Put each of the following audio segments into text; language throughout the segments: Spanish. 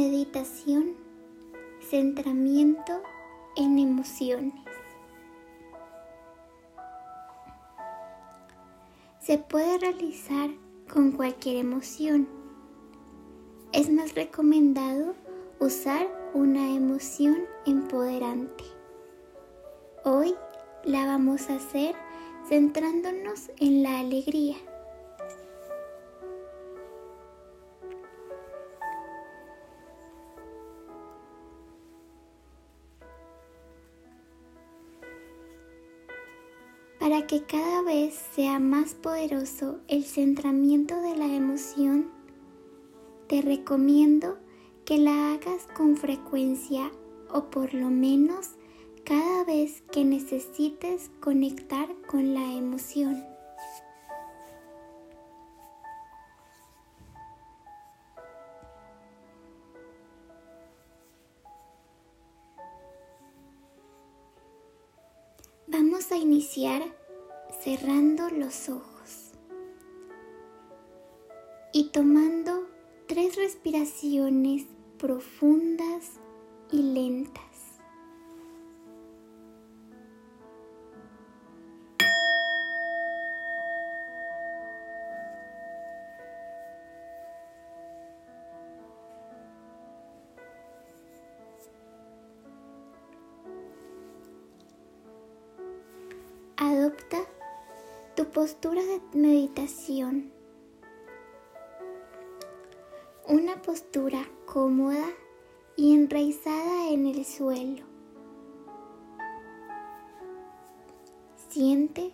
Meditación, centramiento en emociones. Se puede realizar con cualquier emoción. Es más recomendado usar una emoción empoderante. Hoy la vamos a hacer centrándonos en la alegría. Que cada vez sea más poderoso el centramiento de la emoción, te recomiendo que la hagas con frecuencia o por lo menos cada vez que necesites conectar con la emoción. Vamos a iniciar cerrando los ojos y tomando tres respiraciones profundas y lentas. Tu postura de meditación. Una postura cómoda y enraizada en el suelo. Siente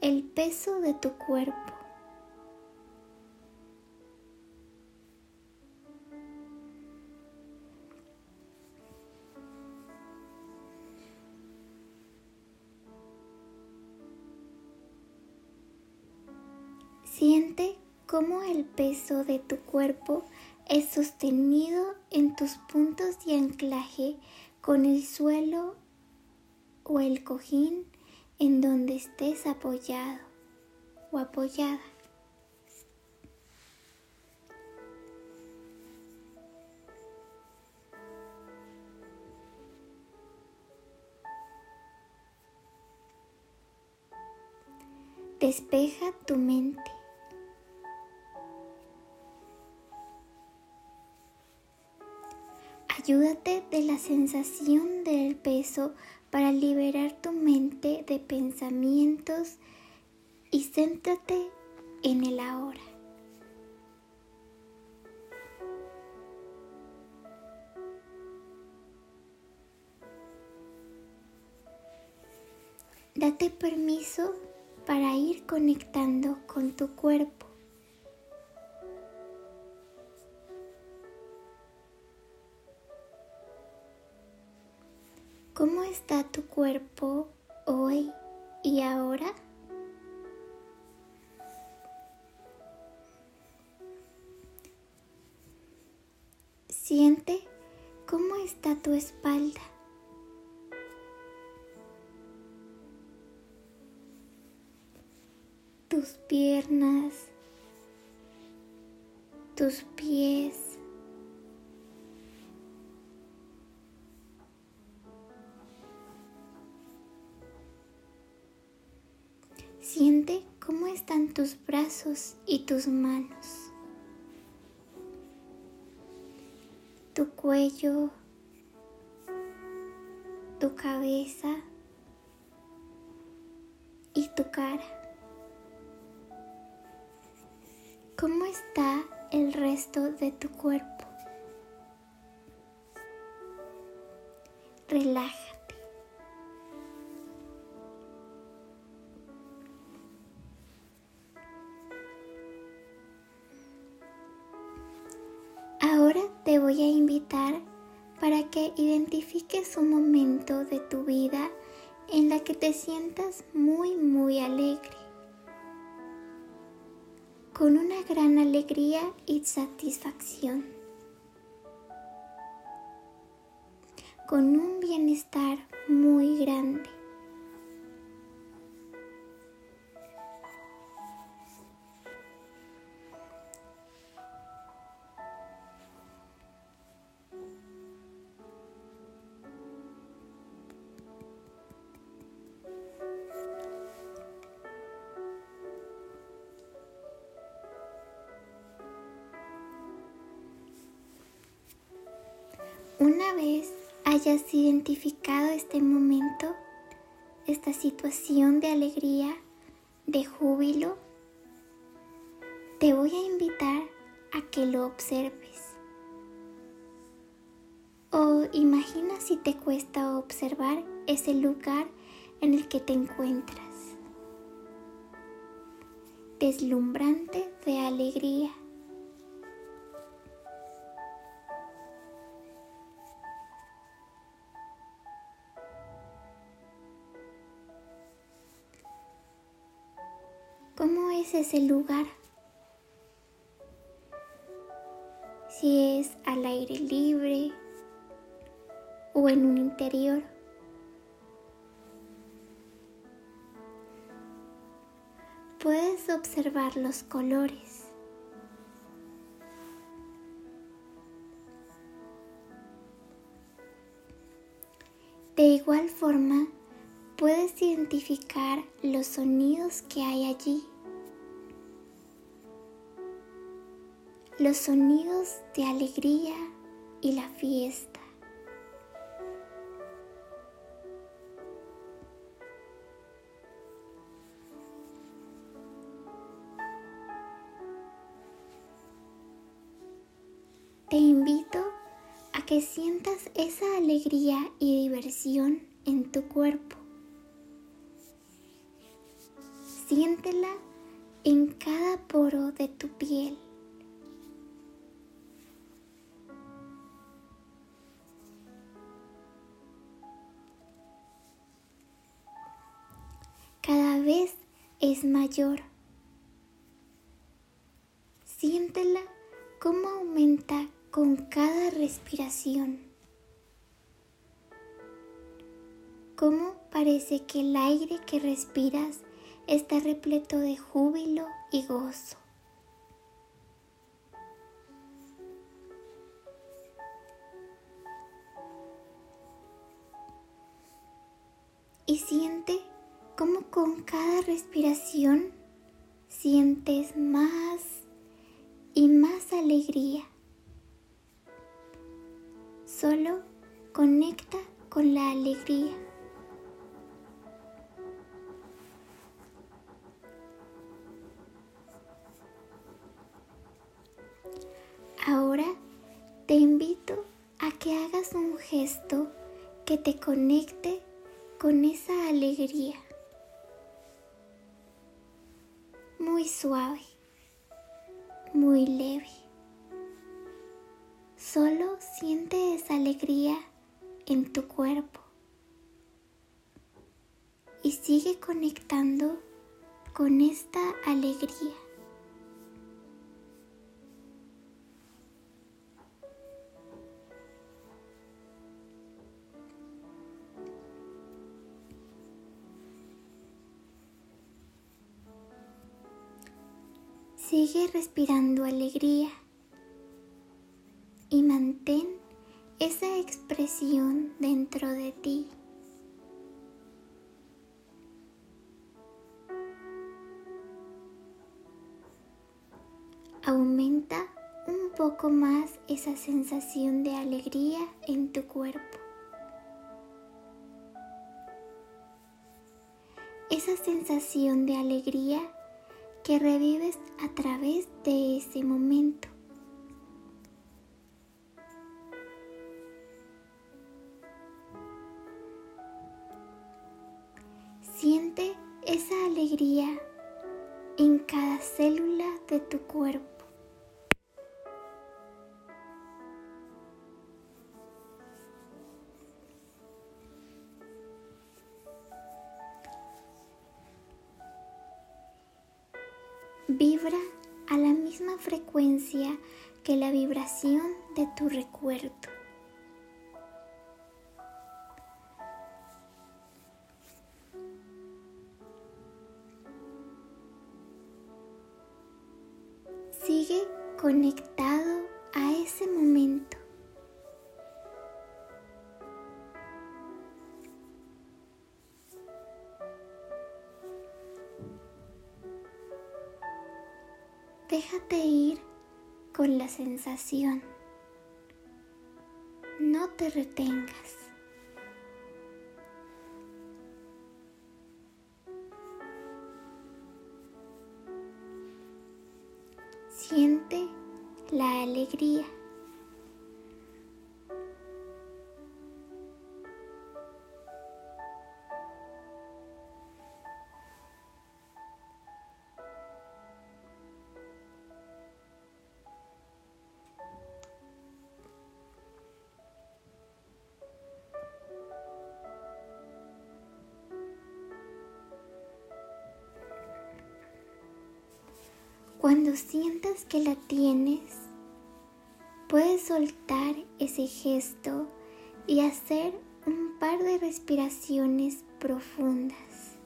el peso de tu cuerpo. Cómo el peso de tu cuerpo es sostenido en tus puntos de anclaje con el suelo o el cojín en donde estés apoyado o apoyada. Despeja tu mente. Ayúdate de la sensación del peso para liberar tu mente de pensamientos y céntrate en el ahora. Date permiso para ir conectando con tu cuerpo. ¿Cómo está tu cuerpo hoy y ahora? Siente cómo está tu espalda. Tus piernas, tus pies. Tus brazos y tus manos. Tu cuello, tu cabeza y tu cara. ¿Cómo está el resto de tu cuerpo? Relájate. Te voy a invitar para que identifiques un momento de tu vida en la que te sientas muy, muy alegre, con una gran alegría y satisfacción, con un bienestar muy grande. Una vez hayas identificado este momento, esta situación de alegría, de júbilo, te voy a invitar a que lo observes. O imagina si te cuesta observar ese lugar en el que te encuentras. Deslumbrante de alegría. Es ese lugar? Si es al aire libre o en un interior. Puedes observar los colores. De igual forma, puedes identificar los sonidos que hay allí. Los sonidos de alegría y la fiesta. Te invito a que sientas esa alegría y diversión en tu cuerpo. Siéntela en cada poro de tu piel. Cada vez es mayor. Siéntela cómo aumenta con cada respiración. Cómo parece que el aire que respiras está repleto de júbilo y gozo. Y siente cómo con cada respiración sientes más y más alegría. Solo conecta con la alegría. Ahora te invito a que hagas un gesto que te conecte con esa alegría. Muy suave, muy leve. Solo siente esa alegría en tu cuerpo y sigue conectando con esta alegría. Sigue respirando alegría y mantén esa expresión dentro de ti. Aumenta un poco más esa sensación de alegría en tu cuerpo. Esa sensación de alegría que revives a través de ese momento. Siente esa alegría en cada célula de tu cuerpo. Vibra a la misma frecuencia que la vibración de tu recuerdo. Déjate ir con la sensación. No te retengas. Siente la alegría. Cuando sientas que la tienes, puedes soltar ese gesto y hacer un par de respiraciones profundas,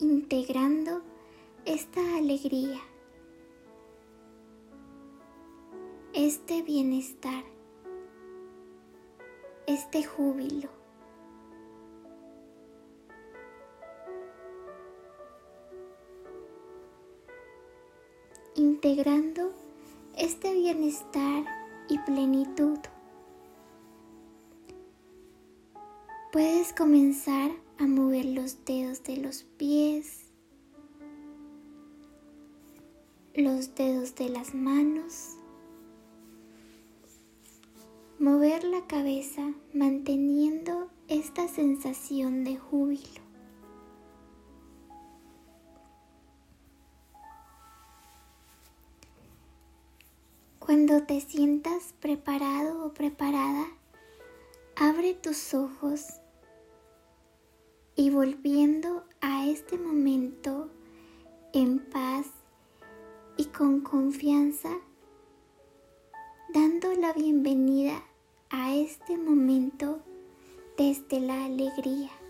integrando esta alegría, este bienestar, este júbilo. Integrando este bienestar y plenitud. Puedes comenzar a mover los dedos de los pies, los dedos de las manos, mover la cabeza manteniendo esta sensación de júbilo. Cuando te sientas preparado o preparada, abre tus ojos y volviendo a este momento en paz y con confianza, dando la bienvenida a este momento desde la alegría.